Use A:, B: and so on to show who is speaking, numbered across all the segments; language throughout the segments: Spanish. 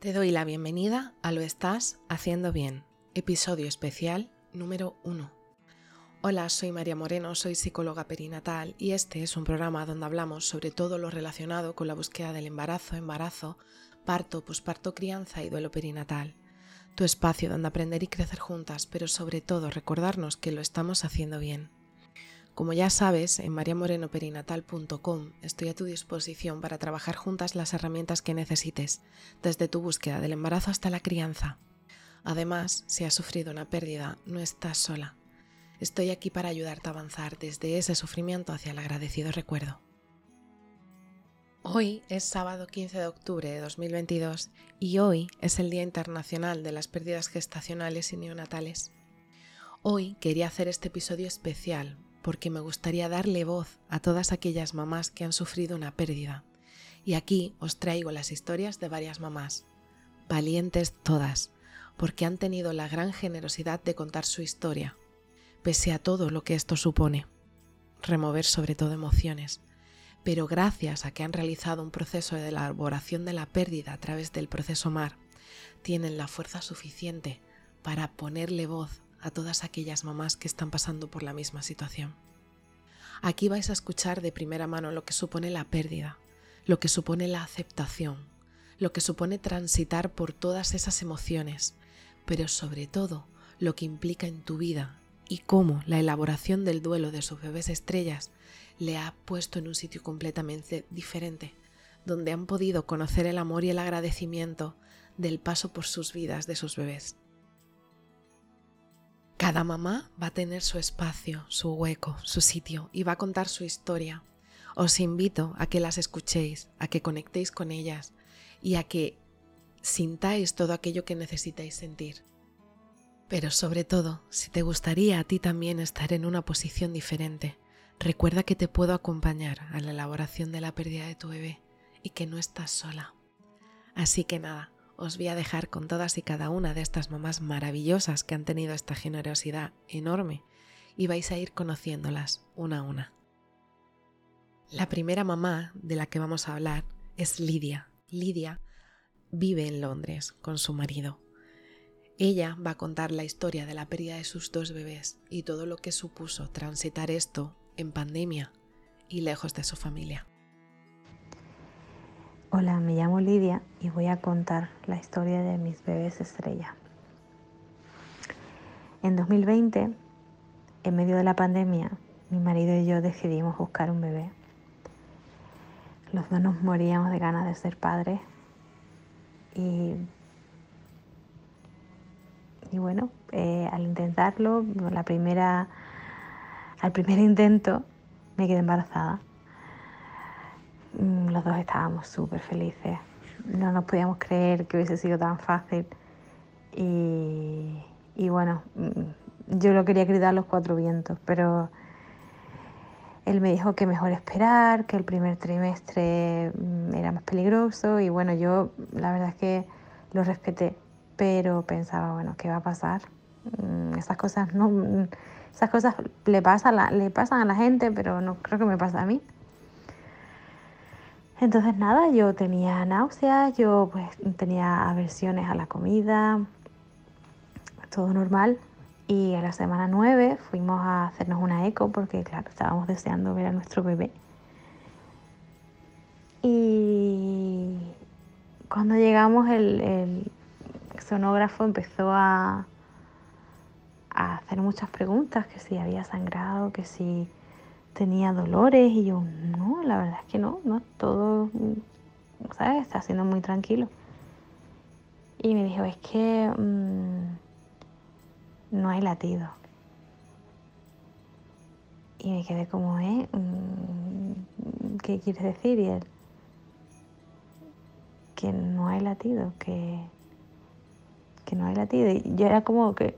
A: Te doy la bienvenida a Lo Estás Haciendo Bien, episodio especial número 1. Hola, soy María Moreno, soy psicóloga perinatal y este es un programa donde hablamos sobre todo lo relacionado con la búsqueda del embarazo, embarazo, parto, posparto, crianza y duelo perinatal. Tu espacio donde aprender y crecer juntas, pero sobre todo recordarnos que lo estamos haciendo bien. Como ya sabes, en mariamorenoperinatal.com estoy a tu disposición para trabajar juntas las herramientas que necesites, desde tu búsqueda del embarazo hasta la crianza. Además, si has sufrido una pérdida, no estás sola. Estoy aquí para ayudarte a avanzar desde ese sufrimiento hacia el agradecido recuerdo. Hoy es sábado 15 de octubre de 2022 y hoy es el Día Internacional de las Pérdidas Gestacionales y Neonatales. Hoy quería hacer este episodio especial porque me gustaría darle voz a todas aquellas mamás que han sufrido una pérdida. Y aquí os traigo las historias de varias mamás, valientes todas, porque han tenido la gran generosidad de contar su historia, pese a todo lo que esto supone. Remover sobre todo emociones, pero gracias a que han realizado un proceso de elaboración de la pérdida a través del proceso MAR, tienen la fuerza suficiente para ponerle voz a todas aquellas mamás que están pasando por la misma situación. Aquí vais a escuchar de primera mano lo que supone la pérdida, lo que supone la aceptación, lo que supone transitar por todas esas emociones, pero sobre todo lo que implica en tu vida y cómo la elaboración del duelo de sus bebés estrellas le ha puesto en un sitio completamente diferente, donde han podido conocer el amor y el agradecimiento del paso por sus vidas de sus bebés. Cada mamá va a tener su espacio, su hueco, su sitio y va a contar su historia. Os invito a que las escuchéis, a que conectéis con ellas y a que sintáis todo aquello que necesitáis sentir. Pero sobre todo, si te gustaría a ti también estar en una posición diferente, recuerda que te puedo acompañar a la elaboración de la pérdida de tu bebé y que no estás sola. Así que nada, os voy a dejar con todas y cada una de estas mamás maravillosas que han tenido esta generosidad enorme y vais a ir conociéndolas una a una. La primera mamá de la que vamos a hablar es Lidia. Lidia vive en Londres con su marido. Ella va a contar la historia de la pérdida de sus dos bebés y todo lo que supuso transitar esto en pandemia y lejos de su familia.
B: Hola, me llamo Lidia y voy a contar la historia de mis bebés estrella. En 2020, en medio de la pandemia, mi marido y yo decidimos buscar un bebé. Los dos nos moríamos de ganas de ser padres y, y bueno, eh, al intentarlo, la primera, al primer intento me quedé embarazada los dos estábamos súper felices. No nos podíamos creer que hubiese sido tan fácil. Y, y bueno, mm, yo lo quería gritar los cuatro vientos, pero él me dijo que mejor esperar, que el primer trimestre mm, era más peligroso y bueno, yo la verdad es que lo respeté, pero pensaba, bueno, ¿qué va a pasar? Esas cosas no, esas cosas le pasan, le pasan a la gente, pero no creo que me pase a mí. Entonces nada, yo tenía náuseas, yo pues tenía aversiones a la comida, todo normal. Y a la semana 9 fuimos a hacernos una eco porque claro, estábamos deseando ver a nuestro bebé. Y cuando llegamos el, el sonógrafo empezó a, a hacer muchas preguntas, que si había sangrado, que si tenía dolores y yo, no, la verdad es que no, no, todo, ¿sabes? Está siendo muy tranquilo. Y me dijo, es que mm, no hay latido. Y me quedé como, ¿eh? Mm, ¿Qué quieres decir? Y él, que no hay latido, que, que no hay latido. Y yo era como que,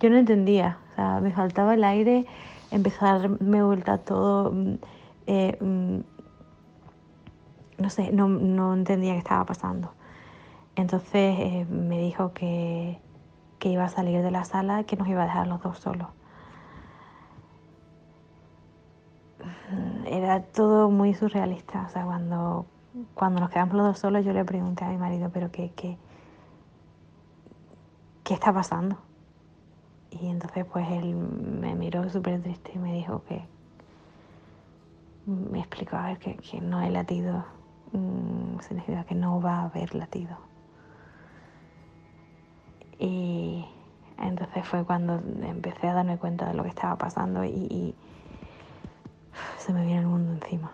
B: yo no entendía, o sea, me faltaba el aire darme vuelta todo. Mm, eh, mm, no sé, no, entendía qué estaba pasando. Entonces eh, me dijo que, que, iba a salir de la sala que nos iba a dejar los dos solos. Era todo muy surrealista. O sea, cuando, cuando nos quedamos los dos solos, yo le pregunté a mi marido, ¿pero qué, qué, ¿qué está pasando? Y entonces pues él me miró súper triste y me dijo que me explicó a ver que, que no hay latido, mm, significa que no va a haber latido. Y entonces fue cuando empecé a darme cuenta de lo que estaba pasando y, se me vino el mundo encima.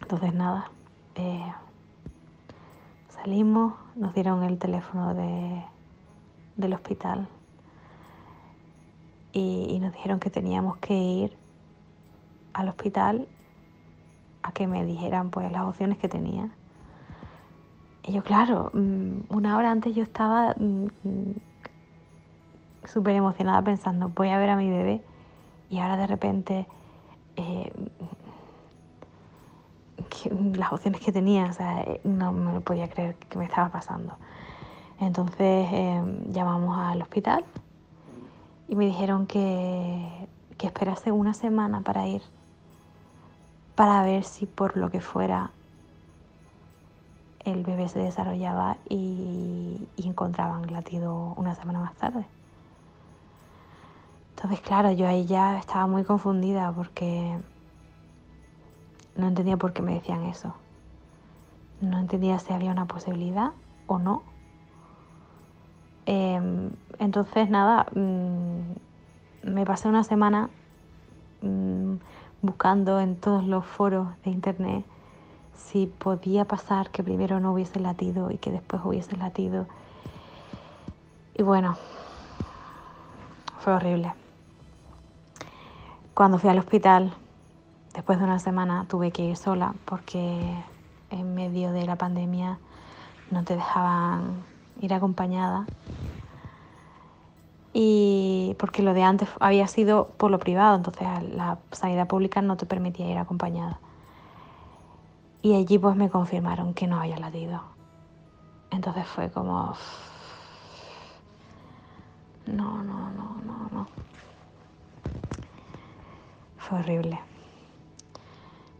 B: Entonces nada, eh, salimos, nos dieron el teléfono de, del hospital y, nos dijeron que teníamos que ir al hospital a que me dijeran pues las opciones que tenía. Y yo, claro, mm, una hora antes yo estaba mm, súper emocionada pensando, voy a ver a mi bebé y ahora de repente eh, las opciones que tenía, sea, no me podía creer que me estaba pasando. Entonces em, llamamos al hospital y me dijeron que, que esperase una semana para ir, para ver si por lo que fuera el bebé se desarrollaba y, y encontraban latido una semana más tarde. Entonces, claro, yo ahí ya estaba muy confundida porque no entendía por qué me decían eso. No entendía si había una posibilidad o no. Em, entonces, nada, mm, me pasé una semana mm, buscando en todos los foros de internet si podía pasar que primero no hubiese latido y que después hubiese latido. Y bueno, fue horrible. Cuando fui al hospital, después de una semana, tuve que ir sola porque en medio de la pandemia no te dejaban ir acompañada. Y porque lo de antes había sido por lo privado, entonces la sanidad pública no te permitía ir acompañada. Y allí pues me confirmaron que no había latido. Entonces fue como... No, no, no, no, no. Fue horrible.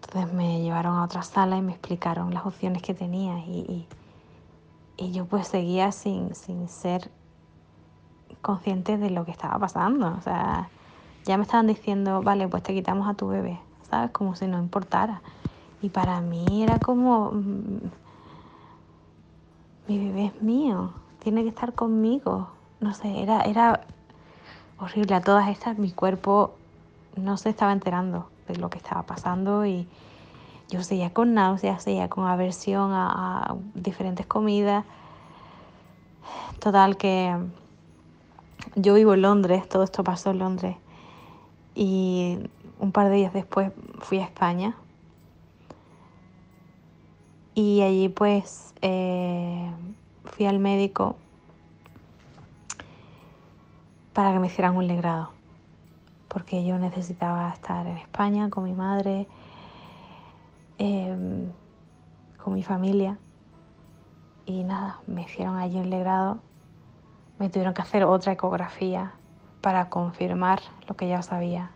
B: Entonces me llevaron a otra sala y me explicaron las opciones que tenía y, y, yo pues seguía sin, sin ser consciente de lo que estaba pasando. O sea, ya me estaban diciendo, vale, pues te quitamos a tu bebé, ¿sabes? Como si no importara. Y para mí era como, mm, mi bebé es mío, tiene que estar conmigo. No sé, era, era horrible. A todas estas mi cuerpo no se estaba enterando de lo que estaba pasando y yo seguía con náuseas, seguía con aversión a, diferentes comidas. Total que yo vivo en Londres, todo esto pasó en Londres. Y un par de días después fui a España. Y allí pues eh, fui al médico para que me hicieran un legrado, porque yo necesitaba estar en España con mi madre, em, con mi familia. Y nada, me hicieron allí un legrado, me tuvieron que hacer otra ecografía para confirmar lo que ya sabía.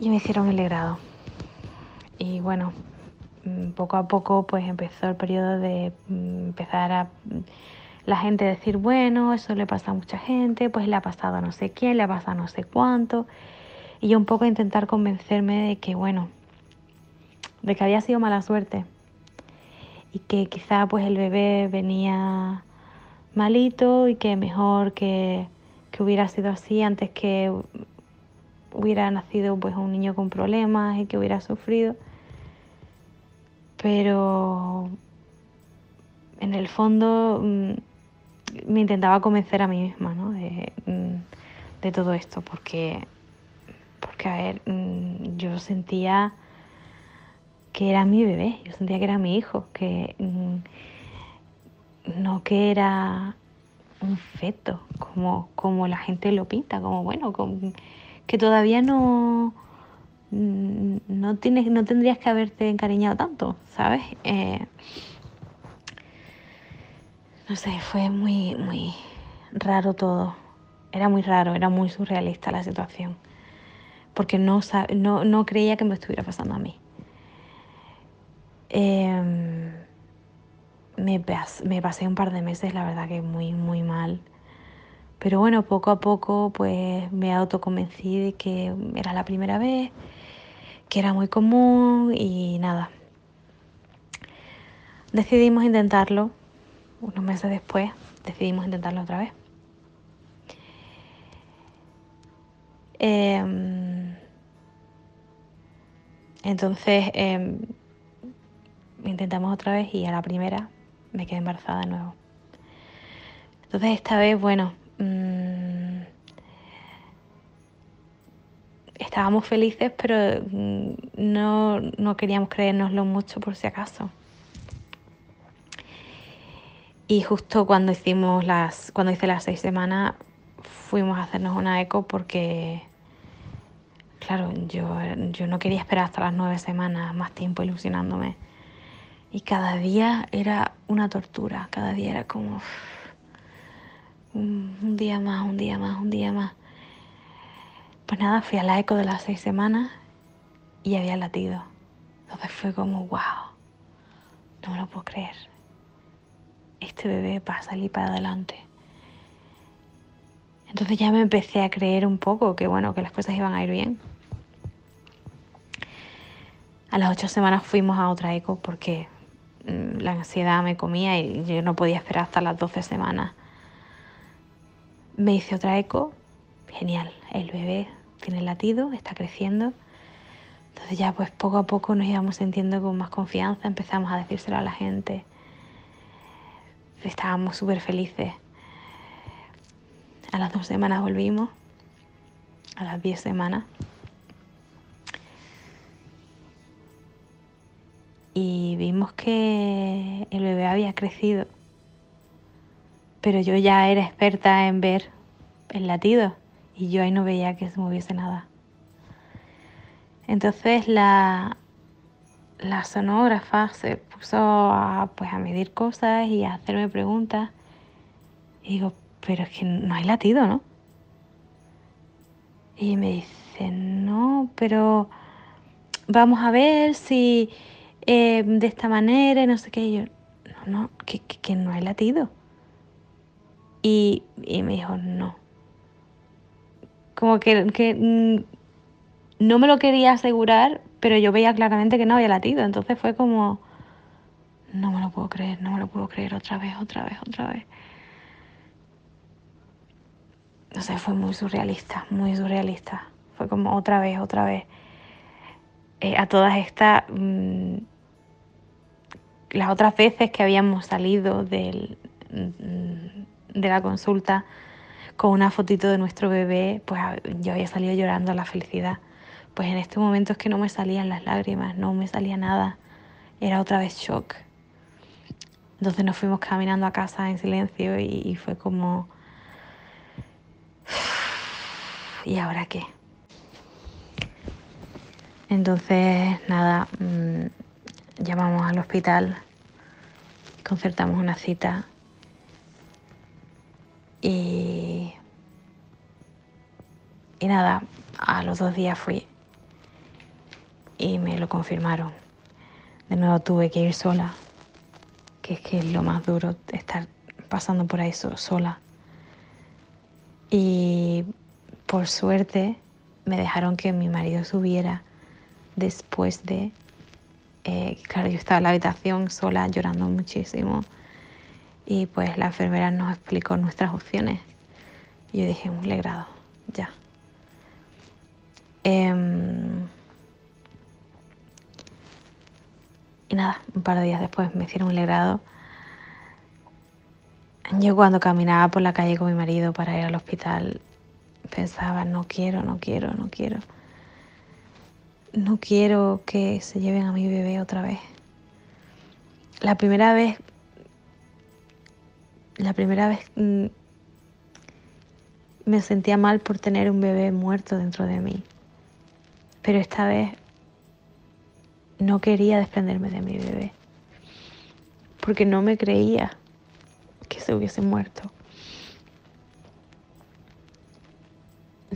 B: Y me hicieron el legrado. Y bueno, Mm, poco a poco pues empezó el periodo de mm, empezar a mm, la gente decir, bueno, eso le pasa a mucha gente, pues le ha pasado a no sé quién, le ha pasado a no sé cuánto. Y yo un poco intentar convencerme de que, bueno, de que había sido mala suerte. Y que quizá pues el bebé venía malito y que mejor que, que hubiera sido así antes que hubiera nacido pues un niño con problemas y que hubiera sufrido pero en el fondo mm, me intentaba convencer a mí misma ¿no? de, mm, de, todo esto, porque, porque, a ver, mm, yo sentía que era mi bebé, yo sentía que era mi hijo, que no que era un feto, como, como la gente lo pinta, como bueno, que todavía no Mm, no, tienes, no tendrías que haberte encariñado tanto, ¿sabes? Eh, no sé, fue muy, muy raro todo. Era muy raro, era muy surrealista la situación. Porque no, no, no creía que me estuviera pasando a mí. Em, me, pasé un par de meses, la verdad que muy, muy mal. Pero bueno, poco a poco pues me autoconvencí de que era la primera vez, que era muy común y nada. Decidimos intentarlo, unos meses después decidimos intentarlo otra vez. Em, entonces em, intentamos otra vez y a la primera me quedé embarazada de nuevo. Entonces esta vez, bueno, mm, estábamos felices, pero mm, no, no queríamos creérnoslo mucho por si acaso. Y justo cuando hicimos las, cuando hice las seis semanas, fuimos a hacernos una eco porque, claro, yo, yo no quería esperar hasta las nueve semanas, más tiempo ilusionándome. Y cada día era una tortura, cada día era como un día más, un día más, un día más. Pues nada, fui a la eco de las seis semanas y había latido. Entonces fue como, wow, no me lo puedo creer. Este bebé va a salir para adelante. Entonces ya me empecé a creer un poco que bueno, que las cosas iban a ir bien. A las ocho semanas fuimos a otra eco porque la ansiedad me comía y yo no podía esperar hasta las 12 semanas. Me hice otra eco, genial, el bebé tiene latido, está creciendo. Entonces ya pues poco a poco nos íbamos sintiendo con más confianza, empezamos a decírselo a la gente. Estábamos súper felices. A las dos semanas volvimos, a las diez semanas. Y vimos que el bebé había crecido, pero yo ya era experta en ver el latido y yo ahí no veía que se moviese nada. Entonces la, la sonógrafa se puso a, pues, a medir cosas y a hacerme preguntas. Y digo, pero es que no hay latido, ¿no? Y me dice, no, pero vamos a ver si eh, de esta manera no sé qué. Y yo, no, no, que, que, no hay latido. Y, y, me dijo, no. Como que, que mm, no me lo quería asegurar, pero yo veía claramente que no había latido. Entonces fue como, no me lo puedo creer, no me lo puedo creer otra vez, otra vez, otra vez. No sé, fue muy surrealista, muy surrealista. Fue como otra vez, otra vez. Eh, a todas estas... Mm, las otras veces que habíamos salido del, de la consulta con una fotito de nuestro bebé, pues yo había salido llorando a la felicidad. Pues en este momento es que no me salían las lágrimas, no me salía nada. Era otra vez shock. Entonces nos fuimos caminando a casa en silencio y, fue como... ¿Y ahora qué? Entonces, nada, mm, llamamos al hospital, concertamos una cita y, y nada, a los dos días fui y me lo confirmaron. De nuevo tuve que ir sola, que es que es lo más duro estar pasando por ahí sola. Y por suerte me dejaron que mi marido subiera después de eh, claro, yo estaba en la habitación sola llorando muchísimo y pues la enfermera nos explicó nuestras opciones. Yo dije, un legrado, ya. Em, y nada, un par de días después me hicieron un legrado. Yo cuando caminaba por la calle con mi marido para ir al hospital pensaba, no quiero, no quiero, no quiero no quiero que se lleven a mi bebé otra vez. La primera vez, la primera vez mm, me sentía mal por tener un bebé muerto dentro de mí. Pero esta vez no quería desprenderme de mi bebé. Porque no me creía que se hubiese muerto.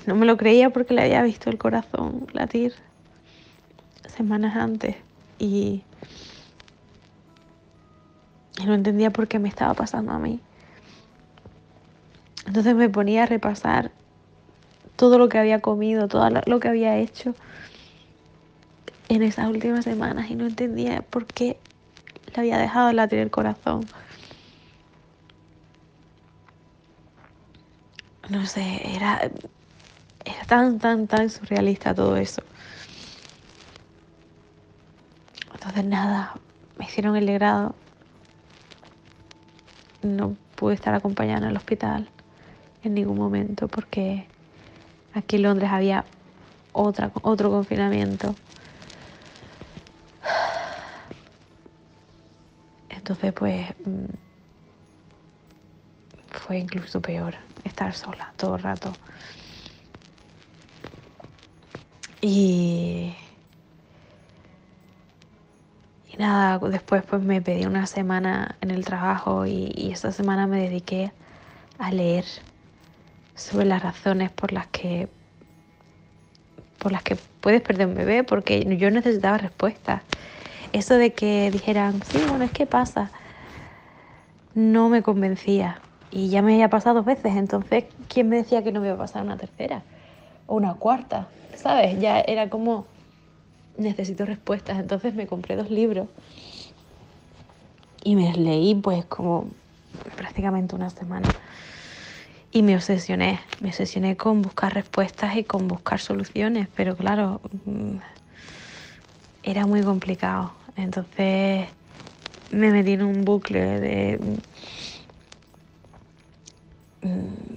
B: No me lo creía porque le había visto el corazón latir semanas antes y no entendía por qué me estaba pasando a mí. Entonces me ponía a repasar todo lo que había comido, todo lo que había hecho en esas últimas semanas y no entendía por qué le había dejado latir el corazón. No sé, era, era tan, tan, tan surrealista todo eso. Entonces nada, me hicieron el grado. No pude estar acompañada en el hospital en ningún momento porque aquí en Londres había otra, otro confinamiento. Entonces pues mm, fue incluso peor estar sola todo el rato. Y, y nada, después pues me pedí una semana en el trabajo y, y esa semana me dediqué a leer sobre las razones por las que por las que puedes perder un bebé, porque yo necesitaba respuestas. Eso de que dijeran, sí, bueno, es que pasa, no me convencía. Y ya me había pasado dos veces, entonces, ¿quién me decía que no me iba a pasar una tercera? O una cuarta, ¿sabes? Ya era como, necesito respuestas. Entonces me compré dos libros y me leí pues como prácticamente una semana. Y me obsesioné, me obsesioné con buscar respuestas y con buscar soluciones, pero claro, mm, era muy complicado. Entonces me metí en un bucle de... Mm,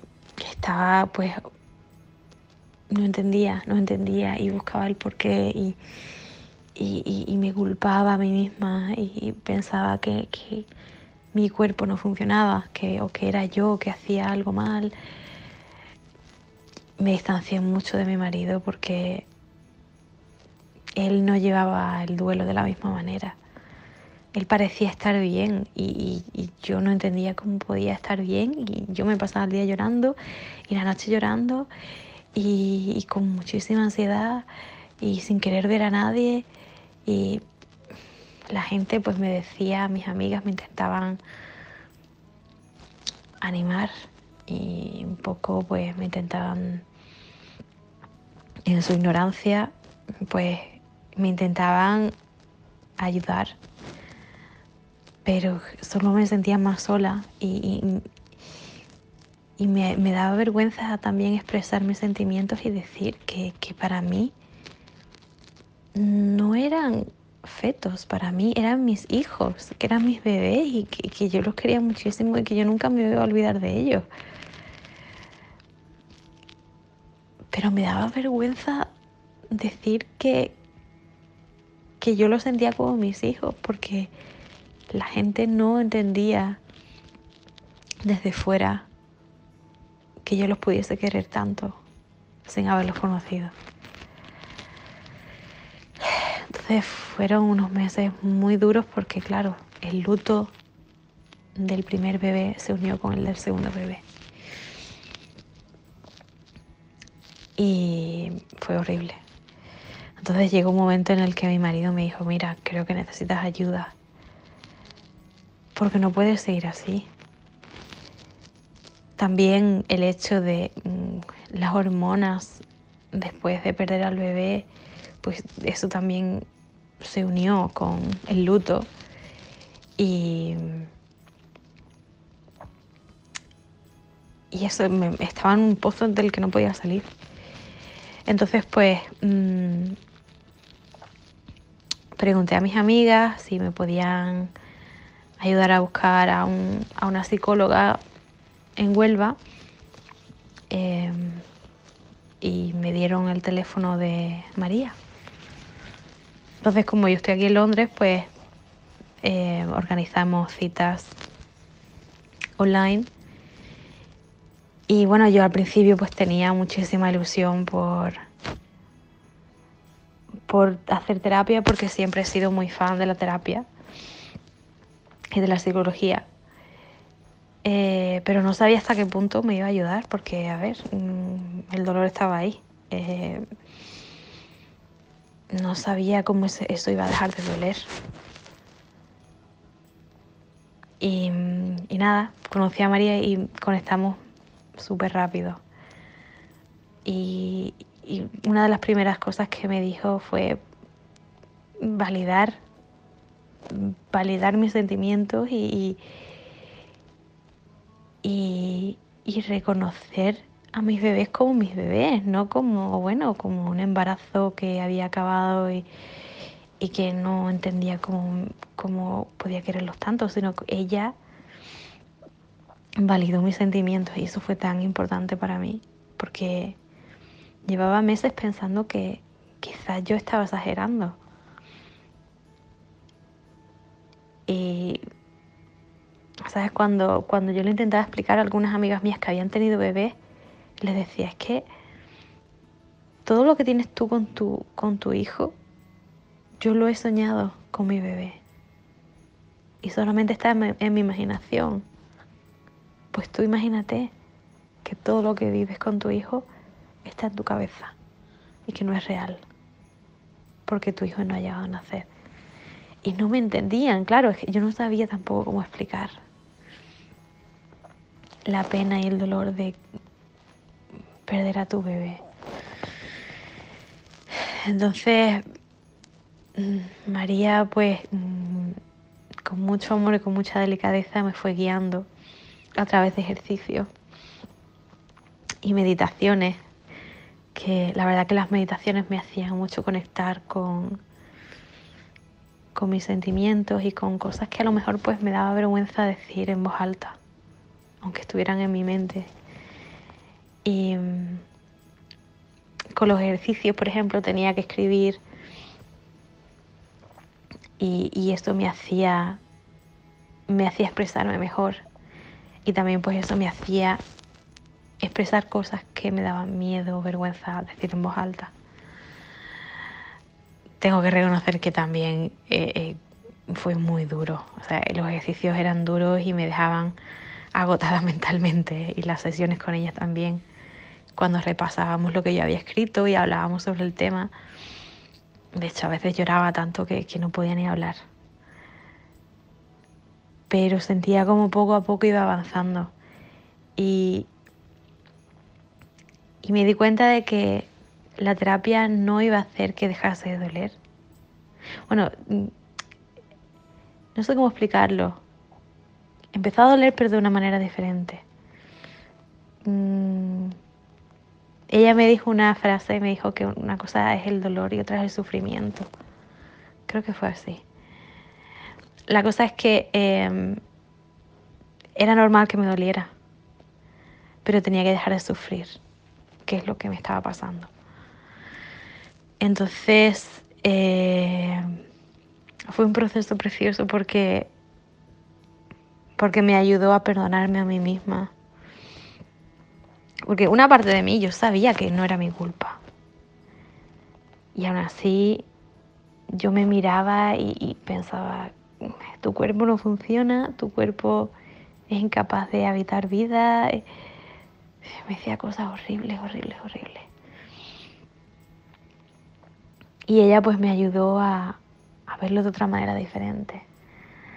B: estaba pues... No entendía, no entendía y buscaba el porqué y, y, me culpaba a mí misma y pensaba que, que, mi cuerpo no funcionaba, que, o que era yo que hacía algo mal. Me distancié mucho de mi marido porque él no llevaba el duelo de la misma manera. Él parecía estar bien y, yo no entendía cómo podía estar bien y yo me pasaba el día llorando y la noche llorando y, con muchísima ansiedad y sin querer ver a nadie. Y la gente pues me decía, mis amigas me intentaban animar y un poco pues me intentaban en su ignorancia pues me intentaban ayudar, pero solo me sentía más sola y, y, me, daba vergüenza también expresar mis sentimientos y decir que, para mí no eran fetos, para mí eran mis hijos, que eran mis bebés y que, que, yo los quería muchísimo y que yo nunca me iba a olvidar de ellos. Pero me daba vergüenza decir que, que yo lo sentía como mis hijos, porque la gente no entendía desde fuera que yo los pudiese querer tanto sin haberlos conocido. Entonces fueron unos meses muy duros porque, claro, el luto del primer bebé se unió con el del segundo bebé. Y fue horrible. Entonces llegó un momento en el que mi marido me dijo, mira, creo que necesitas ayuda, porque no puedes seguir así. También el hecho de mm, las hormonas después de perder al bebé, pues eso también se unió con el luto y, y eso me, estaba en un pozo del que no podía salir. Entonces pues mm, pregunté a mis amigas si me podían ayudar a buscar a, una psicóloga en Huelva em, y me dieron el teléfono de María. Entonces, como yo estoy aquí en Londres, pues eh, organizamos citas online. Y bueno, yo al principio pues tenía muchísima ilusión por, por hacer terapia porque siempre he sido muy fan de la terapia y de la psicología. Eh, pero no sabía hasta qué punto me iba a ayudar porque, a ver, mm, el dolor estaba ahí. Eh, no sabía cómo eso iba a dejar de doler. Y, y nada, conocí a María y conectamos súper rápido. Y, una de las primeras cosas que me dijo fue validar, validar mis sentimientos y, y reconocer a mis bebés como mis bebés, no como, bueno, como un embarazo que había acabado y, que no entendía cómo, cómo podía quererlos tanto, sino que ella validó mis sentimientos y eso fue tan importante para mí, porque llevaba meses pensando que quizás yo estaba exagerando. Y, ¿sabes? Cuando, cuando yo le intentaba explicar a algunas amigas mías que habían tenido bebés, les decía, es que todo lo que tienes tú con tu, con tu hijo, yo lo he soñado con mi bebé. Y solamente está en en mi imaginación. Pues tú imagínate que todo lo que vives con tu hijo está en tu cabeza y que no es real, porque tu hijo no ha llegado a nacer. Y no me entendían, claro, es que yo no sabía tampoco cómo explicar la pena y el dolor de perder a tu bebé. Entonces, mm, María, pues, mm, con mucho amor y con mucha delicadeza me fue guiando a través de ejercicios y meditaciones que la verdad que las meditaciones me hacían mucho conectar con, con mis sentimientos y con cosas que a lo mejor pues me daba vergüenza decir en voz alta, aunque estuvieran en mi mente. Y mm, con los ejercicios, por ejemplo, tenía que escribir y, esto me hacía, me hacía expresarme mejor. Y también pues eso me hacía expresar cosas que me daban miedo o vergüenza decir en voz alta. Tengo que reconocer que también eh, eh, fue muy duro. O sea, los ejercicios eran duros y me dejaban agotada mentalmente y las sesiones con ellas también. Cuando repasábamos lo que yo había escrito y hablábamos sobre el tema, de hecho a veces lloraba tanto que, que no podía ni hablar. Pero sentía como poco a poco iba avanzando. Y, y me di cuenta de que la terapia no iba a hacer que dejase de doler. Bueno, mm, no sé cómo explicarlo. Empezó a doler pero de una manera diferente. Mm, ella me dijo una frase, me dijo que una cosa es el dolor y otra es el sufrimiento. Creo que fue así. La cosa es que em, era normal que me doliera, pero tenía que dejar de sufrir qué es lo que me estaba pasando. Entonces, eh, fue un proceso precioso porque, porque me ayudó a perdonarme a mí misma. Porque una parte de mí yo sabía que no era mi culpa. Y aún así yo me miraba y, pensaba, tu cuerpo no funciona, tu cuerpo es incapaz de habitar vida me decía cosas horribles, horribles, horribles. Y ella pues me ayudó a, a verlo de otra manera diferente,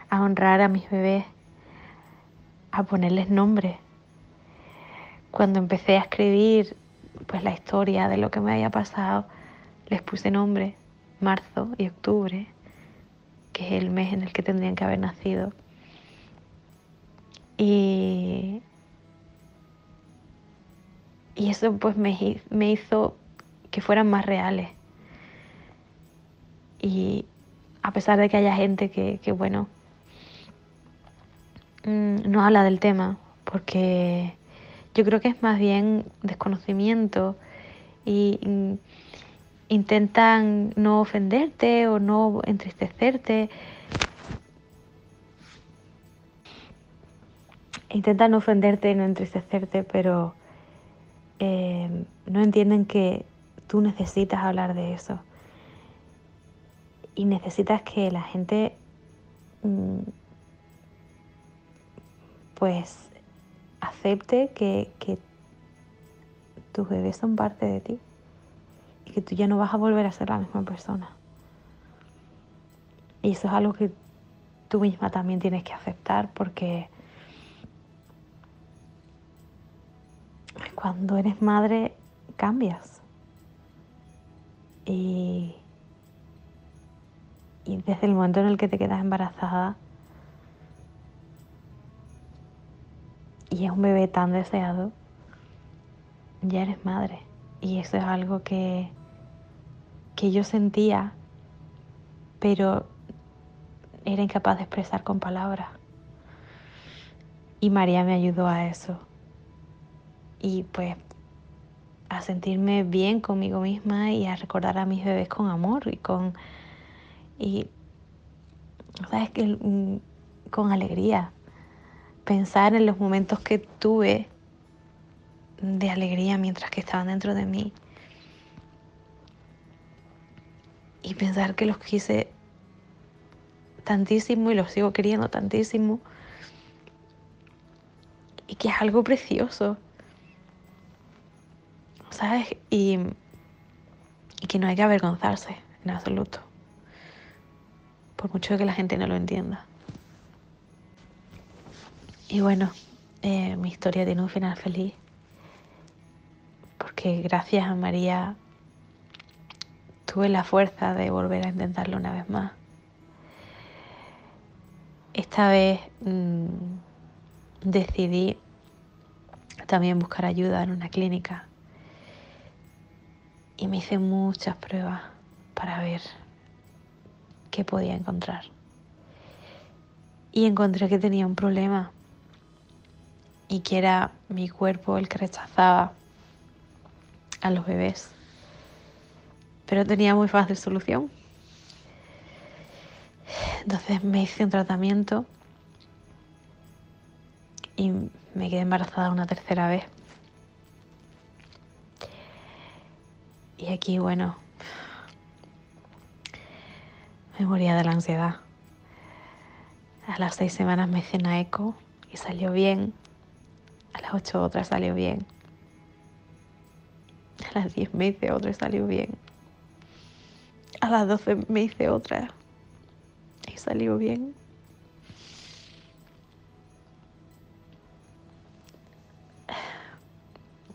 B: a honrar a mis bebés, a ponerles nombre. Cuando empecé a escribir pues la historia de lo que me había pasado, les puse nombre, marzo y octubre, que es el mes en el que tendrían que haber nacido. Y, y eso pues me, me hizo que fueran más reales. Y a pesar de que haya gente que, que bueno, no habla del tema, porque yo creo que es más bien desconocimiento y mm, intentan no ofenderte o no entristecerte. Intentan no ofenderte y no entristecerte, pero eh, no entienden que tú necesitas hablar de eso. Y necesitas que la gente mm, pues acepte que, tus bebés son parte de ti y que tú ya no vas a volver a ser la misma persona. Y eso es algo que tú misma también tienes que aceptar porque cuando eres madre cambias. Y desde el momento en el que te quedas embarazada y es un bebé tan deseado, ya eres madre. Y eso es algo que, que yo sentía, pero era incapaz de expresar con palabras. Y María me ayudó a eso. Y pues a sentirme bien conmigo misma y a recordar a mis bebés con amor y con y sabes que mm, con alegría pensar en los momentos que tuve de alegría mientras que estaban dentro de mí y pensar que los quise tantísimo y los sigo queriendo tantísimo y que es algo precioso ¿sabes? Y, y que no hay que avergonzarse en absoluto, por mucho que la gente no lo entienda. Y bueno, eh, mi historia tiene un final feliz, porque gracias a María tuve la fuerza de volver a intentarlo una vez más. Esta vez mmm, decidí también buscar ayuda en una clínica y me hice muchas pruebas para ver qué podía encontrar. Y encontré que tenía un problema y que era mi cuerpo el que rechazaba a los bebés. Pero tenía muy fácil solución. Entonces me hice un tratamiento y me quedé embarazada una tercera vez. Y aquí, bueno, me moría de la ansiedad. A las seis semanas me hice una eco y salió bien. A las ocho otra salió bien. A las diez me hice otra y salió bien. A las doce me hice otra y salió bien.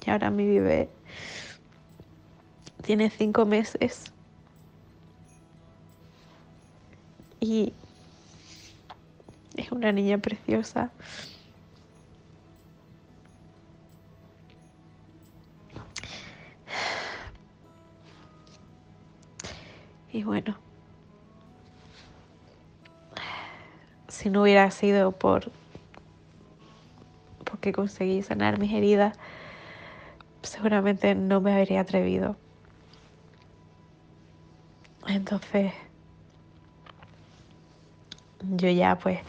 B: Y ahora mi bebé tiene cinco meses. Y es una niña preciosa. Y bueno, si no hubiera sido por porque conseguí sanar mis heridas, seguramente no me habría atrevido. Entonces, yo ya pues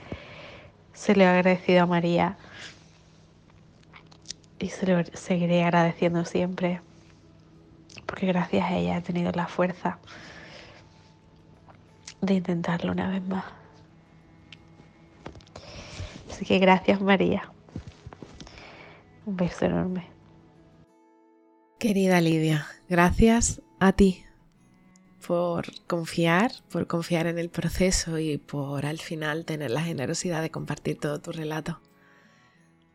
B: se le he agradecido a María y se lo seguiré agradeciendo siempre, porque gracias a ella he tenido la fuerza de intentarlo una vez más. Así que gracias María. Un beso enorme.
A: Querida Lidia, gracias a ti por confiar, por confiar en el proceso y por al final tener la generosidad de compartir todo tu relato.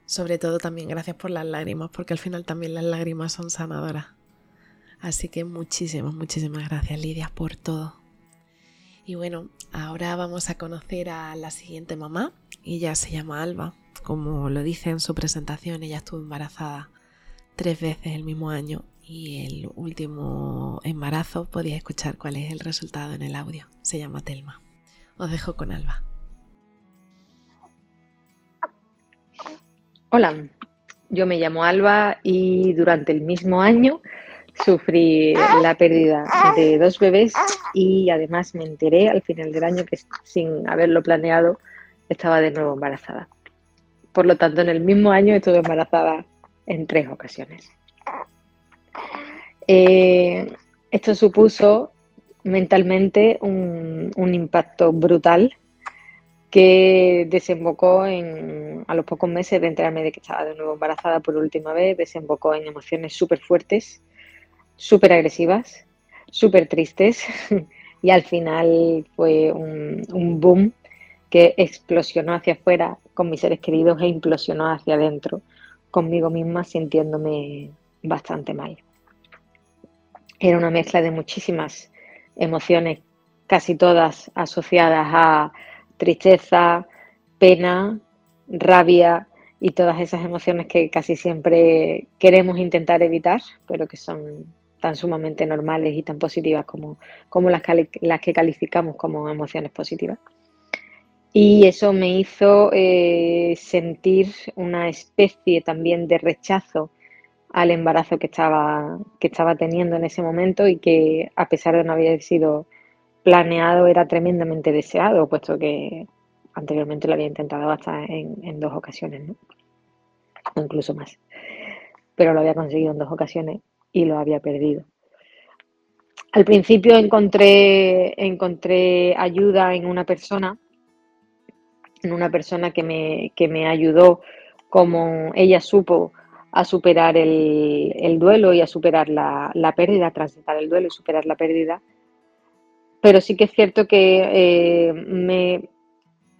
A: Sobre todo también gracias por las lágrimas, porque al final también las lágrimas son sanadoras. Así que muchísimas, muchísimas gracias Lidia por todo. Y bueno, ahora vamos a conocer a la siguiente mamá. Ella se llama Alba. Como lo dice en su presentación, ella estuvo embarazada tres veces el mismo año y el último embarazo podéis escuchar cuál es el resultado en el audio. Se llama Telma. Os dejo con Alba.
C: Hola, yo me llamo Alba y durante el mismo año sufrí la pérdida de dos bebés y además me enteré al final del año que sin haberlo planeado estaba de nuevo embarazada. Por lo tanto, en el mismo año estuve embarazada en tres ocasiones. Eh, esto supuso mentalmente un, impacto brutal que desembocó en, a los pocos meses de enterarme de que estaba de nuevo embarazada por última vez, desembocó en emociones súper fuertes, súper agresivas, súper tristes y al final fue un, boom que explosionó hacia afuera con mis seres queridos e implosionó hacia adentro conmigo misma sintiéndome bastante mal. Era una mezcla de muchísimas emociones, casi todas asociadas a tristeza, pena, rabia y todas esas emociones que casi siempre queremos intentar evitar, pero que son tan sumamente normales y tan positivas como, como las, las que calificamos como emociones positivas. Y eso me hizo eh, sentir una especie también de rechazo al embarazo que estaba, que estaba teniendo en ese momento y que a pesar de no haber sido planeado era tremendamente deseado, puesto que anteriormente lo había intentado hasta en, dos ocasiones, ¿no? o incluso más. Pero lo había conseguido en dos ocasiones y lo había perdido. Al principio encontré, encontré ayuda en una persona en una persona que me, que me ayudó como ella supo a superar el, duelo y a superar la, pérdida, a transitar el duelo y superar la pérdida. Pero sí que es cierto que eh, me,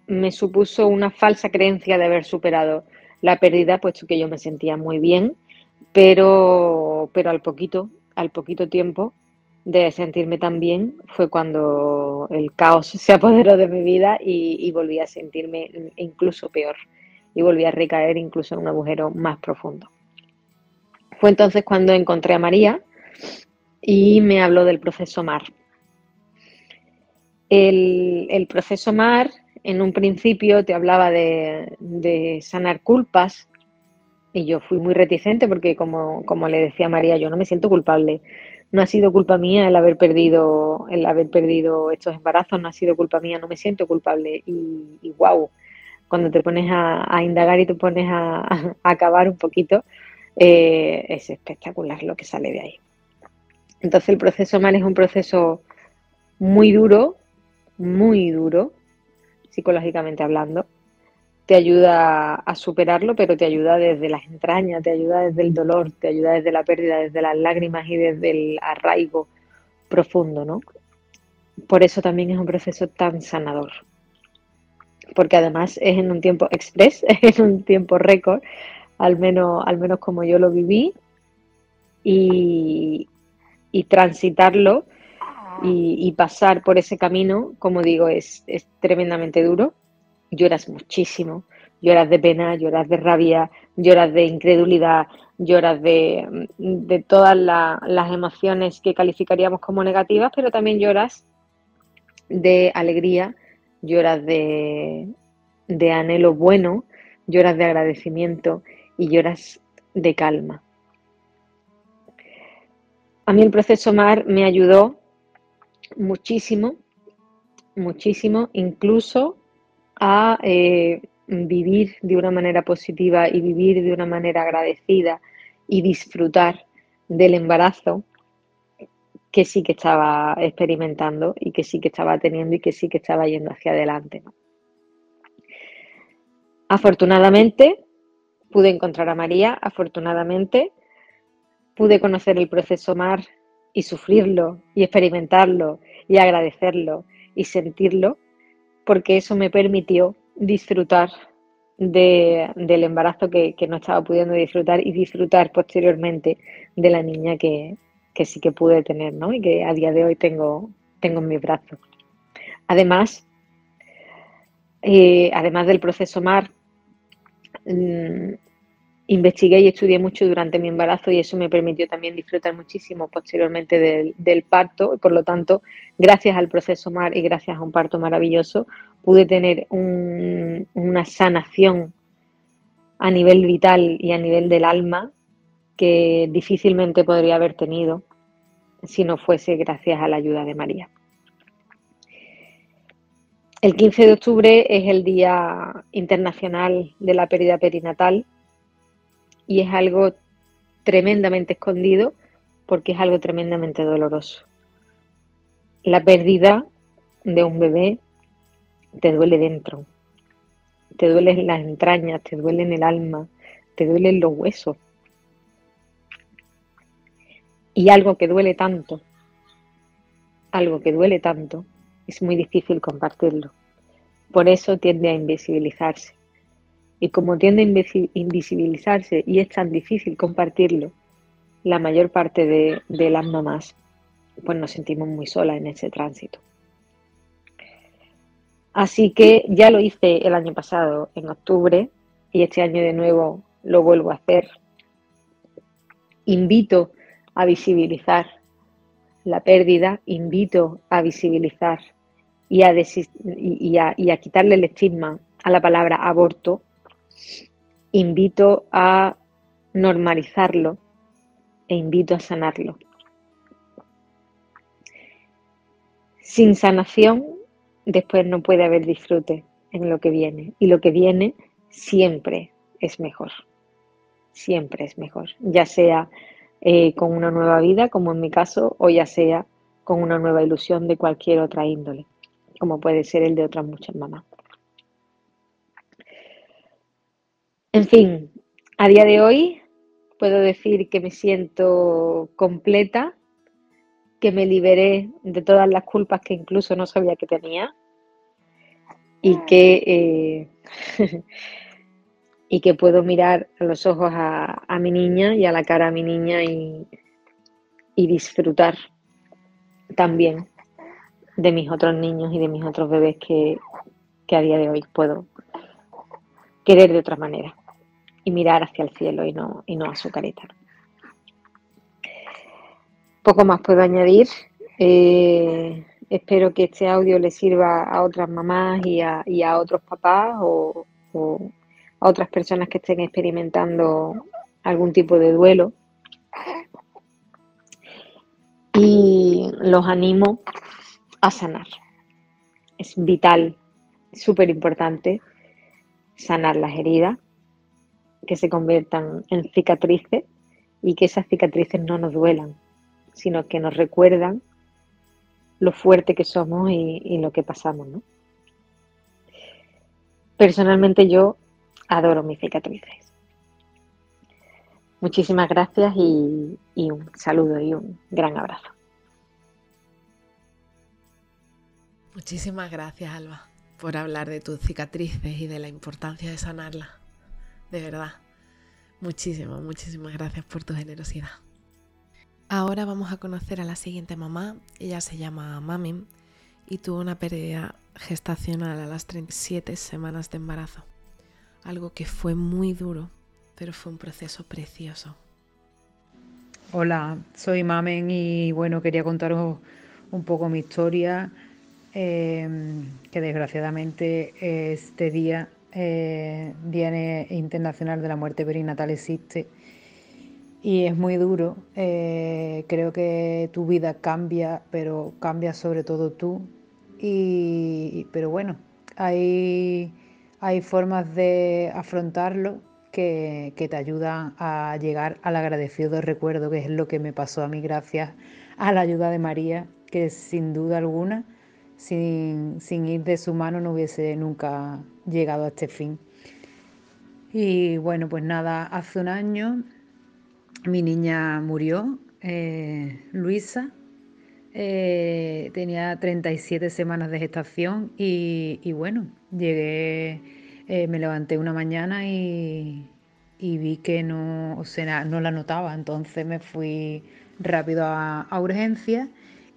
C: me supuso una falsa creencia de haber superado la pérdida, puesto que yo me sentía muy bien, pero, pero al poquito, al poquito tiempo de sentirme tan bien fue cuando el caos se apoderó de mi vida y, volví a sentirme incluso peor y volví a recaer incluso en un agujero más profundo. Fue entonces cuando encontré a María y me habló del proceso MAR. El, proceso MAR en un principio te hablaba de, de, sanar culpas y yo fui muy reticente porque como, como le decía María, yo no me siento culpable no ha sido culpa mía el haber perdido, el haber perdido estos embarazos, no ha sido culpa mía, no me siento culpable. Y, y wow, cuando te pones a, indagar y te pones a, acabar un poquito, eh, es espectacular lo que sale de ahí. Entonces el proceso mal es un proceso muy duro, muy duro, psicológicamente hablando, te ayuda a superarlo, pero te ayuda desde las entrañas, te ayuda desde el dolor, te ayuda desde la pérdida, desde las lágrimas y desde el arraigo profundo, ¿no? Por eso también es un proceso tan sanador. Porque además es en un tiempo express, es en un tiempo récord, al menos, al menos como yo lo viví, y, transitarlo y, y, pasar por ese camino, como digo, es, es tremendamente duro lloras muchísimo, lloras de pena, lloras de rabia, lloras de incredulidad, lloras de, todas las emociones que calificaríamos como negativas, pero también lloras de alegría, lloras de, de anhelo bueno, lloras de agradecimiento y lloras de calma. A mí el proceso MAR me ayudó muchísimo, muchísimo, incluso a eh, vivir de una manera positiva y vivir de una manera agradecida y disfrutar del embarazo que sí que estaba experimentando y que sí que estaba teniendo y que sí que estaba yendo hacia adelante. Afortunadamente pude encontrar a María, afortunadamente pude conocer el proceso MAR y sufrirlo y experimentarlo y agradecerlo y sentirlo porque eso me permitió disfrutar del embarazo que, no estaba pudiendo disfrutar y disfrutar posteriormente de la niña que, sí que pude tener, ¿no? Y que a día de hoy tengo, tengo en mis brazos. Además, eh, además del proceso MAR, mm, investigué y estudié mucho durante mi embarazo y eso me permitió también disfrutar muchísimo posteriormente del, parto. Por lo tanto, gracias al proceso MAR y gracias a un parto maravilloso, pude tener una sanación a nivel vital y a nivel del alma que difícilmente podría haber tenido si no fuese gracias a la ayuda de María. El 15 de octubre es el Día Internacional de la Pérdida Perinatal y es algo tremendamente escondido porque es algo tremendamente doloroso. La pérdida de un bebé te duele dentro, te duele en las entrañas, te duele en el alma, te duele en los huesos. Y algo que duele tanto, algo que duele tanto, es muy difícil compartirlo. por eso tiende a invisibilizarse. Y como tiende a invisibilizarse y es tan difícil compartirlo, la mayor parte de, las mamás, pues nos sentimos muy solas en ese tránsito. Así que ya lo hice el año pasado, en octubre, y este año de nuevo lo vuelvo a hacer. Invito a visibilizar la pérdida, invito a visibilizar y a, quitarle el estigma a la palabra aborto, invito a normalizarlo e invito a sanarlo. Sin sanación, después no puede haber disfrute en lo que viene. Y lo que viene siempre es mejor. Siempre es mejor. Ya sea eh, con una nueva vida, como en mi caso, o ya sea con una nueva ilusión de cualquier otra índole, como puede ser el de otras muchas mamás. En fin, a día de hoy puedo decir que me siento completa, que me liberé de todas las culpas que incluso no sabía que tenía y que, eh, y que puedo mirar a los ojos a, mi niña y a la cara a mi niña y, disfrutar también de mis otros niños y de mis otros bebés que, que a día de hoy puedo querer de otra manera y mirar hacia el cielo y no, y no a su careta. Poco más puedo añadir. Eh, espero que este audio le sirva a otras mamás y a, otros papás o, a otras personas que estén experimentando algún tipo de duelo. Y los animo a sanar. Es vital, súper importante sanar las heridas, que se conviertan en cicatrices y que esas cicatrices no nos duelan, sino que nos recuerdan lo fuerte que somos y, lo que pasamos, ¿no? Personalmente yo adoro mis cicatrices. Muchísimas gracias y, y un saludo y un gran abrazo.
A: Muchísimas gracias, Alba, por hablar de tus cicatrices y de la importancia de sanarlas. De verdad. Muchísimas, muchísimas gracias por tu generosidad. Ahora vamos a conocer a la siguiente mamá. Ella se llama Mamin y tuvo una pérdida gestacional a las 37 semanas de embarazo. Algo que fue muy duro, pero fue un proceso precioso.
D: Hola, soy Mamen y bueno, quería contaros un poco mi historia, em, que desgraciadamente este día, eh, Día Internacional de la Muerte Perinatal, existe y es muy duro. Eh, creo que tu vida cambia, pero cambia sobre todo tú. Y, pero bueno, hay, hay formas de afrontarlo que, te ayudan a llegar al agradecido recuerdo, que es lo que me pasó a mí gracias a la ayuda de María, que sin duda alguna, sin, sin ir de su mano, no hubiese nunca llegado a este fin. Y bueno, pues nada, hace un año mi niña murió, eh, Luisa, eh, tenía 37 semanas de gestación y, bueno, llegué, eh, me levanté una mañana y, vi que no, o sea, no la notaba, entonces me fui rápido a, a urgencias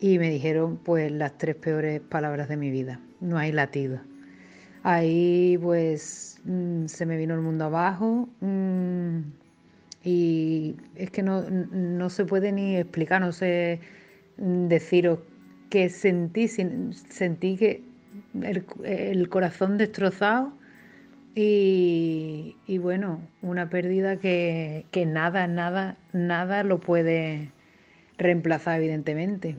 D: y me dijeron pues las tres peores palabras de mi vida, no hay latido. Ahí pues mm, se me vino el mundo abajo. Mm, y es que no, se puede ni explicar, no sé deciros qué sentí, sentí que el, corazón destrozado y, bueno, una pérdida que, nada, nada, nada lo puede reemplazar evidentemente.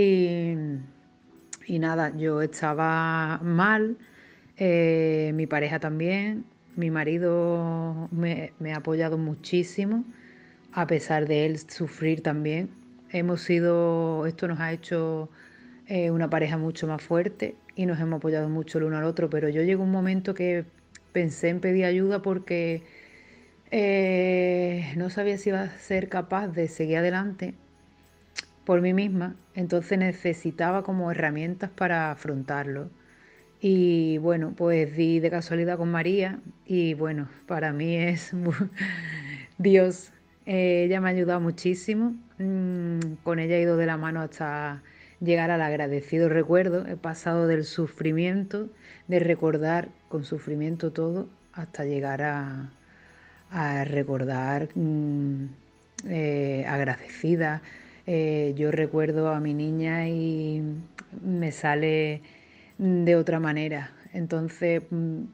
D: Y, nada, yo estaba mal, eh, mi pareja también, mi marido me, ha apoyado muchísimo, a pesar de él sufrir también. Hemos sido, esto nos ha hecho eh, una pareja mucho más fuerte y nos hemos apoyado mucho el uno al otro, pero yo llegó un momento que pensé en pedir ayuda porque eh, no sabía si iba a ser capaz de seguir adelante por mí misma, entonces necesitaba como herramientas para afrontarlo. Y bueno, pues di de casualidad con María y bueno, para mí es Dios. Ella me ha ayudado muchísimo. Mm, con ella he ido de la mano hasta llegar al agradecido recuerdo. He pasado del sufrimiento, de recordar con sufrimiento todo, hasta llegar a, recordar mm, eh, agradecida. Eh, yo recuerdo a mi niña y me sale de otra manera. Entonces, mm,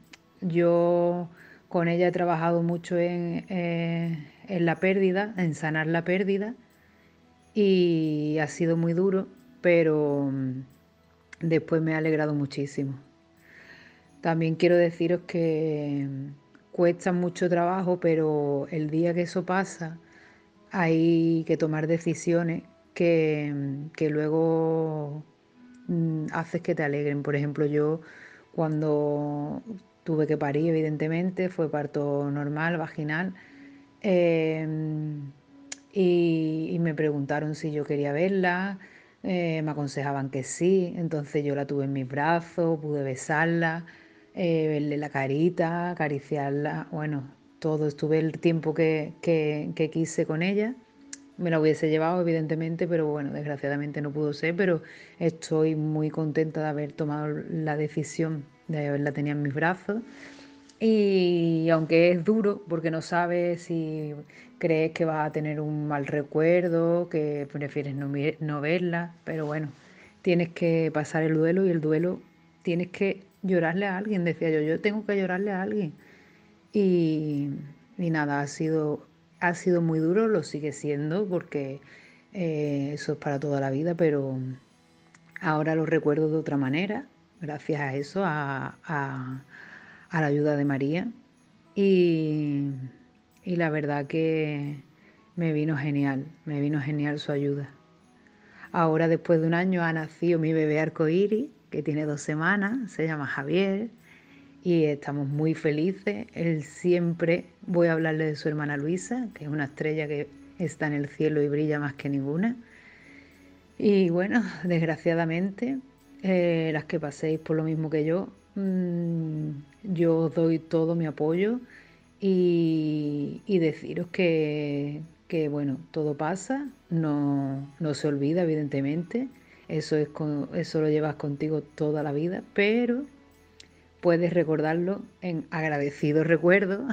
D: yo con ella he trabajado mucho en, eh, en, la pérdida, en sanar la pérdida, y ha sido muy duro, pero mm, después me ha alegrado muchísimo. También quiero deciros que mm, cuesta mucho trabajo, pero el día que eso pasa, hay que tomar decisiones que, luego Mm, haces que te alegren. Por ejemplo, yo cuando tuve que parir, evidentemente, fue parto normal, vaginal, em, y, me preguntaron si yo quería verla, eh, me aconsejaban que sí, entonces yo la tuve en mis brazos, pude besarla, eh, verle la carita, acariciarla, bueno, todo, estuve el tiempo que, quise con ella me la hubiese llevado, evidentemente, pero bueno, desgraciadamente no pudo ser, pero estoy muy contenta de haber tomado la decisión de haberla tenido en mis brazos. Y aunque es duro, porque no sabes si crees que va a tener un mal recuerdo, que prefieres no, no verla, pero bueno, tienes que pasar el duelo y el duelo tienes que llorarle a alguien, decía yo, yo tengo que llorarle a alguien. Y, y nada, ha sido ha sido muy duro, lo sigue siendo porque eh, eso es para toda la vida, pero ahora lo recuerdo de otra manera, gracias a eso, a, la ayuda de María. Y, y la verdad que me vino genial, me vino genial su ayuda. Ahora, después de un año, ha nacido mi bebé arcoíris, que tiene dos semanas, se llama Javier y estamos muy felices. Él siempre, voy a hablarle de su hermana Luisa, que es una estrella que está en el cielo y brilla más que ninguna. Y bueno, desgraciadamente, eh, las que paséis por lo mismo que yo, mm, yo os doy todo mi apoyo y, deciros que, bueno, todo pasa, no, no se olvida evidentemente, eso, es eso lo llevas contigo toda la vida, pero puedes recordarlo en agradecido recuerdo,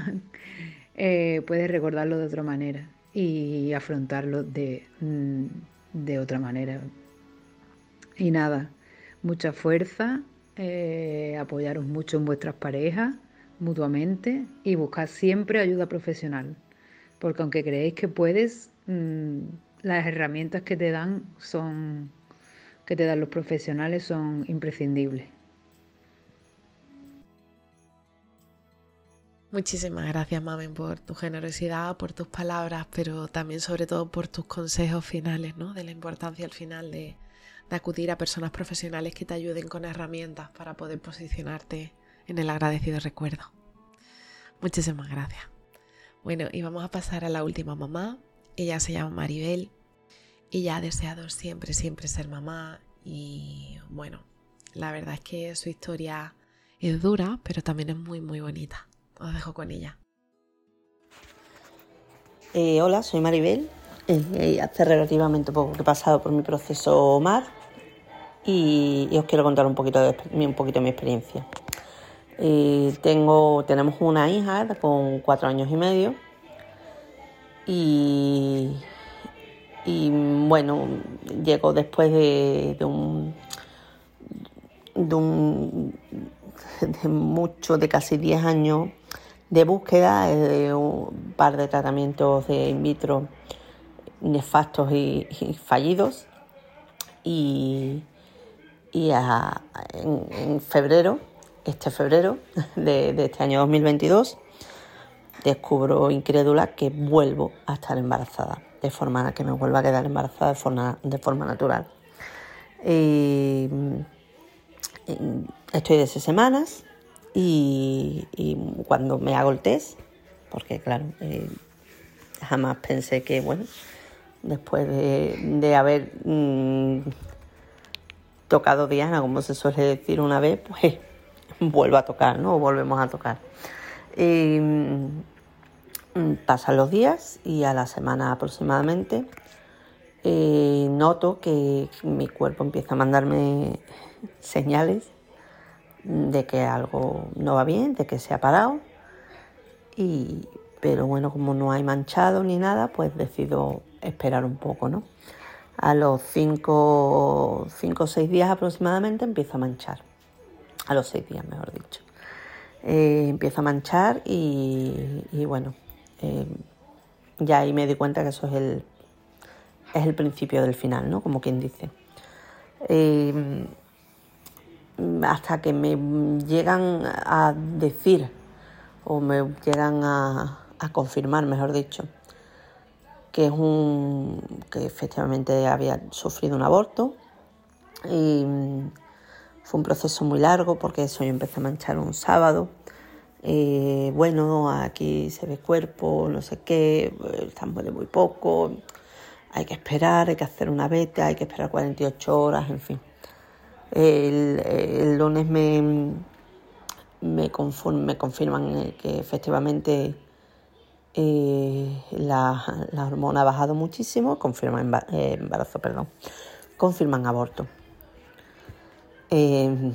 D: eh, puedes recordarlo de otra manera y afrontarlo de, mm, de otra manera. Y nada, mucha fuerza, eh, apoyaros mucho en vuestras parejas mutuamente y buscar siempre ayuda profesional, porque aunque creéis que puedes, mm, las herramientas que te dan son que te dan los profesionales son imprescindibles.
A: Muchísimas gracias, Mamen, por tu generosidad, por tus palabras, pero también sobre todo por tus consejos finales, ¿no? De la importancia al final de, acudir a personas profesionales que te ayuden con herramientas para poder posicionarte en el agradecido recuerdo. Muchísimas gracias. Bueno, y vamos a pasar a la última mamá. Ella se llama Maribel. Ella ha deseado siempre, siempre ser mamá y bueno, la verdad es que su historia es dura, pero también es muy, muy bonita. Os dejo con ella.
E: Eh, hola, soy Maribel. Eh, hace relativamente poco que he pasado por mi proceso MAR y, os quiero contar un poquito de, un poquito mi experiencia. Eh, tengo, tenemos una hija con cuatro años y medio y, bueno, llegó después de, de un, de un de mucho, de casi 10 años de búsqueda, de un par de tratamientos de in vitro nefastos y, fallidos. Y, en, febrero, este febrero de, este año 2022, descubro incrédula que vuelvo a estar embarazada, de forma que me vuelva a quedar embarazada de forma, de forma natural. Y, estoy de seis semanas y, cuando me hago el test, porque claro, eh, jamás pensé que, bueno, después de, haber mm, tocado Diana, como se suele decir una vez, pues vuelvo a tocar, ¿no? volvemos a tocar. Mm, pasan los días y a la semana aproximadamente eh, noto que mi cuerpo empieza a mandarme señales de que algo no va bien, de que se ha parado. Y, pero bueno, como no hay manchado ni nada, pues decido esperar un poco, ¿no? A los 5 o 6 días aproximadamente empiezo a manchar. A los 6 días, mejor dicho. Eh, empiezo a manchar y, bueno, eh, ya ahí me di cuenta que eso es el, es el principio del final, ¿no? Como quien dice. Eh, hasta que me llegan a decir o me llegan a, confirmar, mejor dicho, que es un que efectivamente había sufrido un aborto y fue un proceso muy largo porque eso yo empecé a manchar un sábado. Bueno, aquí se ve cuerpo, no sé qué, estamos de muy poco, hay que esperar, hay que hacer una beta, hay que esperar 48 horas, en fin. El, lunes me, me, confirman que efectivamente eh, la, hormona ha bajado muchísimo, confirman eh, embarazo, perdón, confirman aborto. Eh,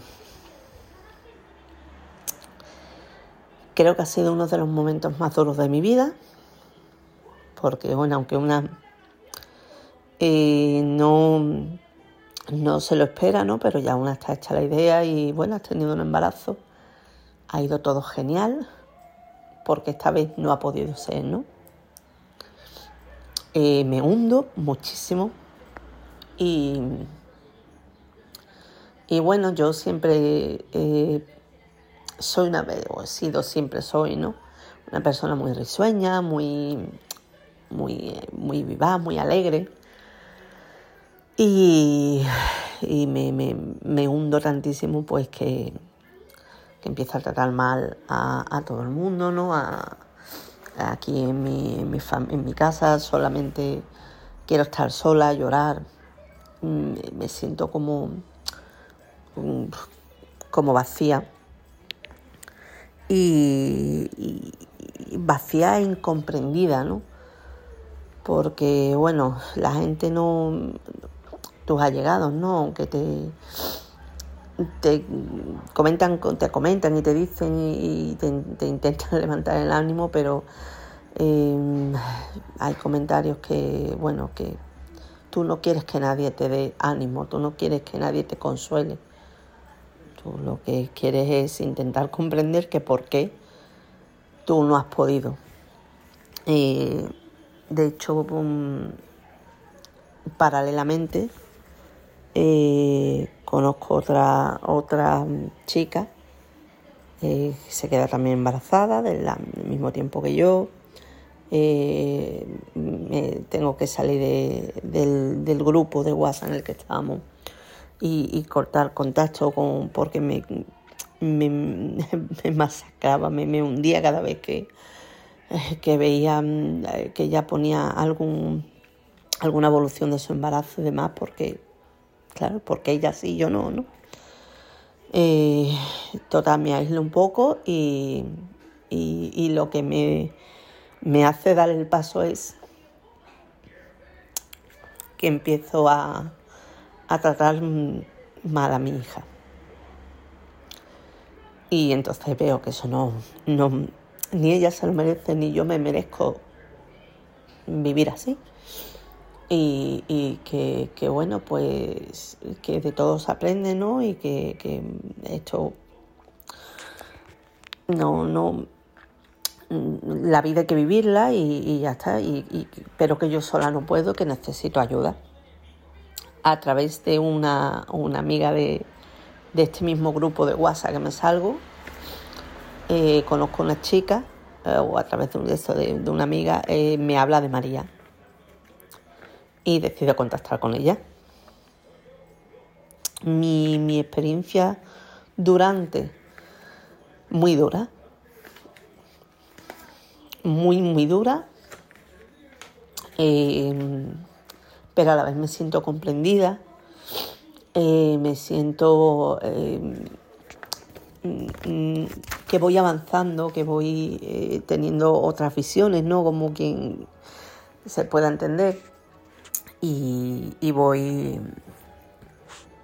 E: creo que ha sido uno de los momentos más duros de mi vida, porque bueno, aunque una no no se lo espera, ¿no? Pero ya una está hecha la idea y bueno, has tenido un embarazo. Ha ido todo genial, porque esta vez no ha podido ser, ¿no? Eh, me hundo muchísimo y, y bueno, yo siempre eh, soy una, o he sido, siempre soy, ¿no? Una persona muy risueña, muy, muy, muy vivaz, muy alegre. Y, me, hundo tantísimo pues que, que empiezo a tratar mal a, todo el mundo, ¿no? aquí en mi, en, mi en mi casa solamente quiero estar sola, llorar. Mm, me siento como, como vacía. Y, y vacía e incomprendida, ¿no? Porque, bueno, la gente no, tus allegados, ¿no? Aunque te, te comentan, te comentan y te dicen y, te, intentan levantar el ánimo, pero em, hay comentarios que, bueno, que tú no quieres que nadie te dé ánimo, tú no quieres que nadie te consuele. Tú lo que quieres es intentar comprender que por qué tú no has podido. de hecho, paralelamente, eh, conozco otra, otra chica eh, se queda también embarazada del, mismo tiempo que yo. Eh, tengo que salir del, grupo de WhatsApp en el que estábamos y, cortar contacto con, porque me, me, me masacraba, me, me, hundía cada vez que, que veía que ella ponía algún, alguna evolución de su embarazo y demás, porque claro, porque ella sí, yo no, ¿no? Eh, total, me aíslo un poco y, lo que me, hace dar el paso es que empiezo a, tratar mal a mi hija. Y entonces veo que eso no, no, ni ella se lo merece, ni yo me merezco vivir así y, que, bueno, pues que de todos aprende, ¿no? Y que, esto no, no, la vida hay que vivirla y, ya está, y, pero que yo sola no puedo, que necesito ayuda. A través de una, amiga de, este mismo grupo de WhatsApp que me salgo, eh, conozco una chica, eh, o a través de, de, una amiga, eh, me habla de María y decido contactar con ella. Mi, experiencia durante, muy dura, muy, muy dura, em, pero a la vez me siento comprendida, eh, me siento, em, mm, que voy avanzando, que voy eh, teniendo otras visiones, ¿no? Como quien se pueda entender. Y, voy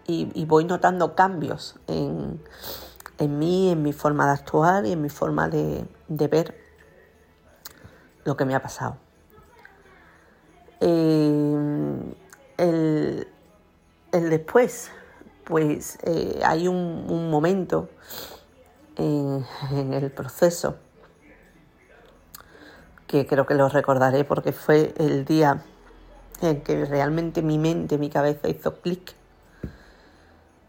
E: y, voy notando cambios en, mí, en mi forma de actuar y en mi forma de, ver lo que me ha pasado. Eh, el, el después, pues eh, hay un, momento en, el proceso que creo que lo recordaré porque fue el día en que realmente mi mente, mi cabeza hizo clic.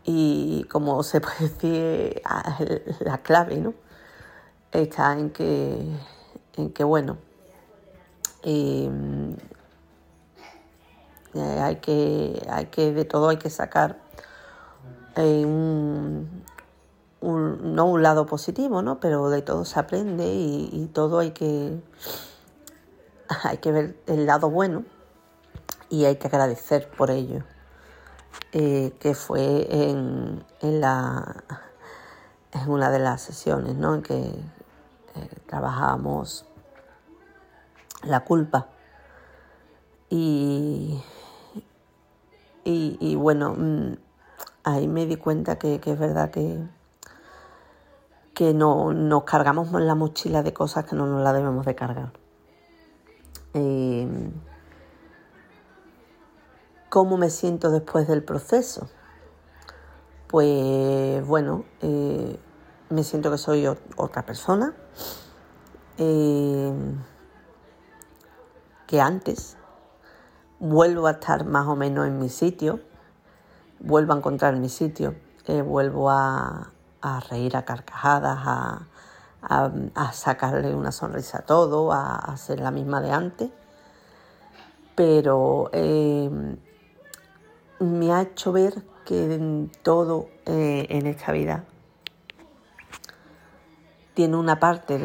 E: Y como se puede decir, la clave, ¿no? Está en que, en que bueno, em, eh, hay, que, hay que, de todo hay que sacar un, no un lado positivo, ¿no? Pero de todo se aprende y, todo hay que, hay que ver el lado bueno y hay que agradecer por ello. Eh, que fue en, en, la, en una de las sesiones ¿no? en que eh, trabajábamos la culpa. Y, y, bueno, mm, ahí me di cuenta que, es verdad que, que no, nos cargamos la mochila de cosas que no nos la debemos de cargar. Eh, ¿Cómo me siento después del proceso? Pues bueno, eh, me siento que soy otra persona eh, que antes. Vuelvo a estar más o menos en mi sitio vuelvo a encontrar mi sitio, eh, vuelvo a, reír a carcajadas, a, sacarle una sonrisa a todo, a, a, ser la misma de antes. Pero me ha hecho ver que todo eh, en esta vida tiene una parte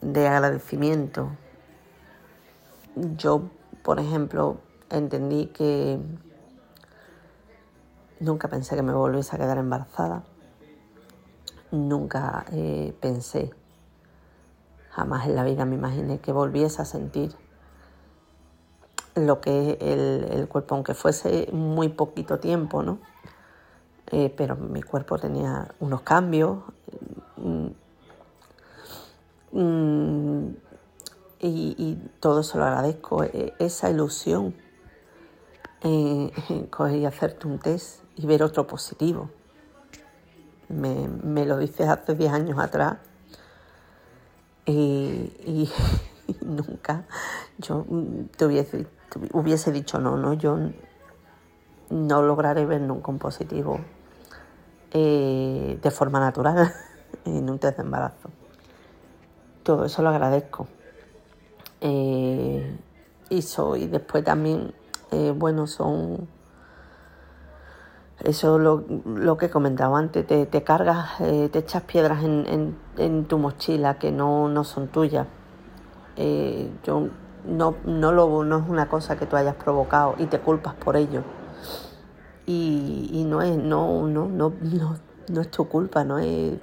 E: de agradecimiento. Yo, por ejemplo, entendí que Nunca pensé que me volviese a quedar embarazada. Nunca eh, pensé, jamás en la vida me imaginé que volviese a sentir lo que es el, cuerpo, aunque fuese muy poquito tiempo, ¿no? Eh, pero mi cuerpo tenía unos cambios mm, mm, y, todo eso lo agradezco. E, esa ilusión eh, coger y hacerte un test y ver otro positivo. Me, lo dices hace 10 años atrás y, nunca yo te hubiese, hubiese, dicho no, no, yo no lograré ver nunca un positivo eh, de forma natural en un test de embarazo. Todo eso lo agradezco. Eh, y soy después también, eh, bueno, son eso lo, lo que comentaba antes, te, cargas, te echas piedras en, en, tu mochila que no, no son tuyas. Yo no, no, lo, no es una cosa que tú hayas provocado y te culpas por ello. Y, no, es, no, no, no, no, no es tu culpa, no es,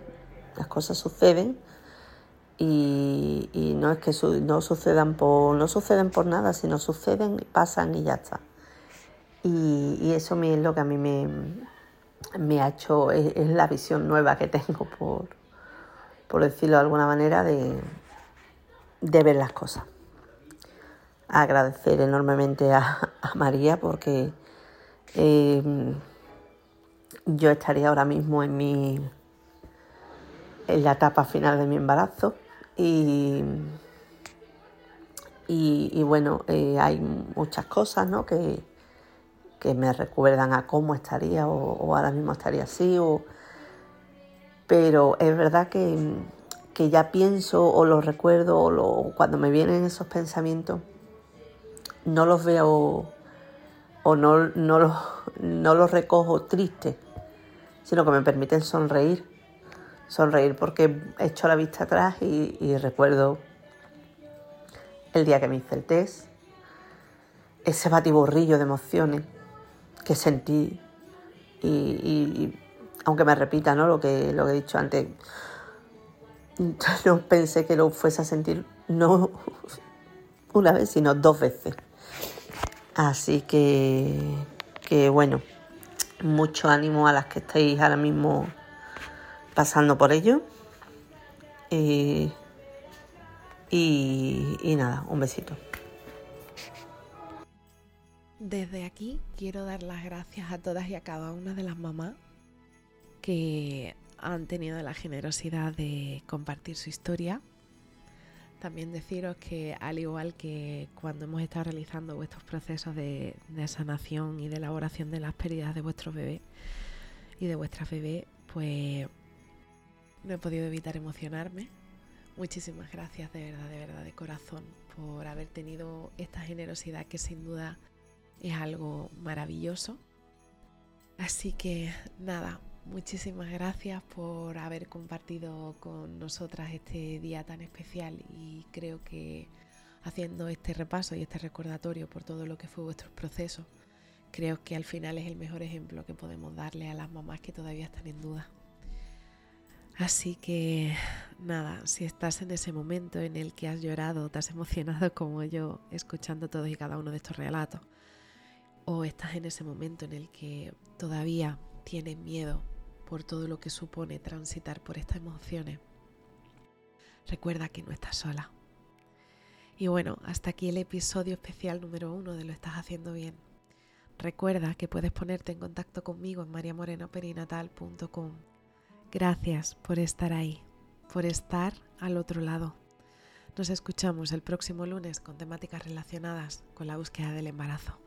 E: las cosas suceden y, no es que no sucedan por, no suceden por nada, sino suceden, pasan y ya está. Y, eso es lo que a mí me, ha hecho, es, la visión nueva que tengo, por, por decirlo de alguna manera, de, ver las cosas. Agradecer enormemente a, María porque em, yo estaría ahora mismo en mi en la etapa final de mi embarazo y, y, bueno, eh, hay muchas cosas ¿no? que, que me recuerdan a cómo estaría o, ahora mismo estaría así. O... Pero es verdad que, ya pienso o lo recuerdo o cuando me vienen esos pensamientos, no los veo o no, no, los, no los recojo tristes, sino que me permiten sonreír. Sonreír porque he hecho la vista atrás y recuerdo el día que me hice el test, ese batiburrillo de emociones, que sentí y, aunque me repita ¿no? lo, que, lo que he dicho antes, no pensé que lo fuese a sentir no una vez, sino dos veces. Así que, que bueno, mucho ánimo a las que estáis ahora mismo pasando por ello. y, y nada, un besito.
A: Desde aquí quiero dar las gracias a todas y a cada una de las mamás que han tenido la generosidad de compartir su historia. También deciros que al igual que cuando hemos estado realizando vuestros procesos de, sanación y de elaboración de las pérdidas de vuestro bebé y de vuestra bebé, pues no he podido evitar emocionarme. Muchísimas gracias de verdad, de verdad, de corazón, por haber tenido esta generosidad que sin duda es algo maravilloso. Así que nada, Muchísimas gracias por haber compartido con nosotras este día tan especial y creo que haciendo este repaso y este recordatorio por todo lo que fue vuestro proceso, creo que al final es el mejor ejemplo que podemos darle a las mamás que todavía están en duda. Así que nada, si estás en ese momento en el que has llorado, te has emocionado como yo escuchando todos y cada uno de estos relatos, o estás en ese momento en el que todavía tienes miedo por todo lo que supone transitar por estas emociones, recuerda que no estás sola. Y bueno, hasta aquí el episodio especial número uno de Lo estás haciendo bien. Recuerda que puedes ponerte en contacto conmigo en mariamorenoperinatal.com. Gracias por estar ahí, por estar al otro lado. Nos escuchamos el próximo lunes con temáticas relacionadas con la búsqueda del embarazo.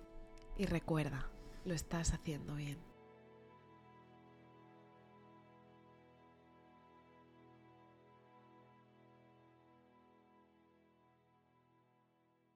A: Y recuerda, lo estás haciendo bien.